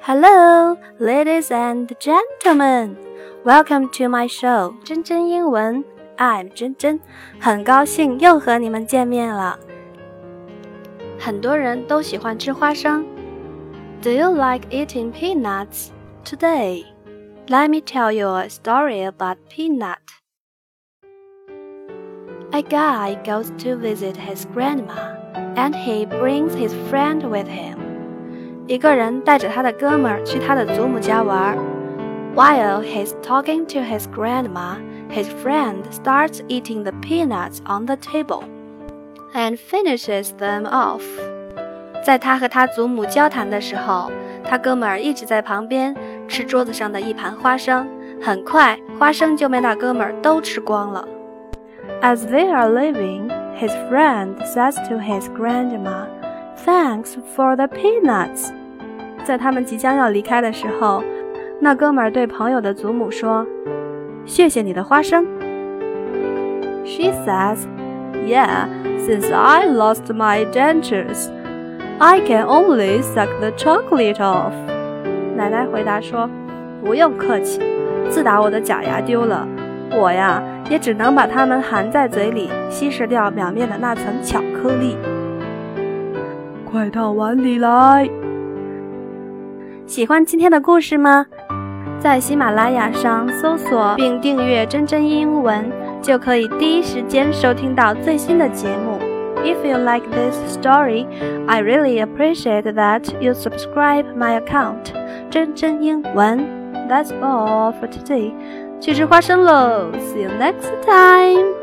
Hello, ladies and gentlemen. Welcome to my show. 真真英文，I'm 真真，很高兴又和你们见面了。很多人都喜欢吃花生。Do you like eating peanuts today? Let me tell you a story about peanut. A guy goes to visit his grandma, and he brings his friend with him. 一个人带着他的哥们儿去他的祖母家玩。While he's talking to his grandma, his friend starts eating the peanuts on the table and finishes them off. 在他和他祖母交谈的时候，他哥们儿一直在旁边吃桌子上的一盘花生。很快，花生就被那哥们儿都吃光了。As they are leaving, his friend says to his grandma, "Thanks for the peanuts." 在他们即将要离开的时候，那哥们儿对朋友的祖母说：“谢谢你的花生。” She says, "Yeah, since I lost my dentures, I can only suck the chocolate off." 奶奶回答说：“不用客气，自打我的假牙丢了。”我呀，也只能把它们含在嘴里，稀释掉表面的那层巧克力。快到碗里来！喜欢今天的故事吗？在喜马拉雅上搜索并订阅“真真英文”，就可以第一时间收听到最新的节目。If you like this story, I really appreciate that you subscribe my account. 真真英文。That's all for today. 去吃花生喽！See you next time.